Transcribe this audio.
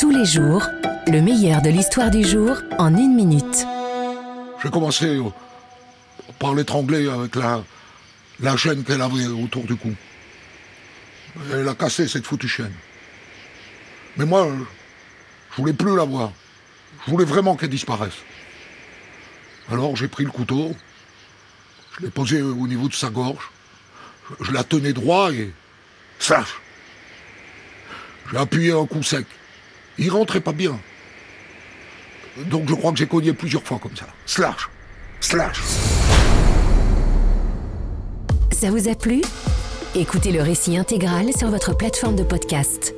Tous les jours, le meilleur de l'histoire du jour en une minute. J'ai commencé euh, par l'étrangler avec la, chaîne qu'elle avait autour du cou. Elle a cassé cette foutue chaîne. Mais moi, je voulais plus la voir. Je voulais vraiment qu'elle disparaisse. Alors j'ai pris le couteau, je l'ai posé au niveau de sa gorge, je, je la tenais droit et... Slash J'ai appuyé un coup sec. Il rentrait pas bien. Donc je crois que j'ai cogné plusieurs fois comme ça. Slash Slash Ça vous a plu? Écoutez le récit intégral sur votre plateforme de podcast.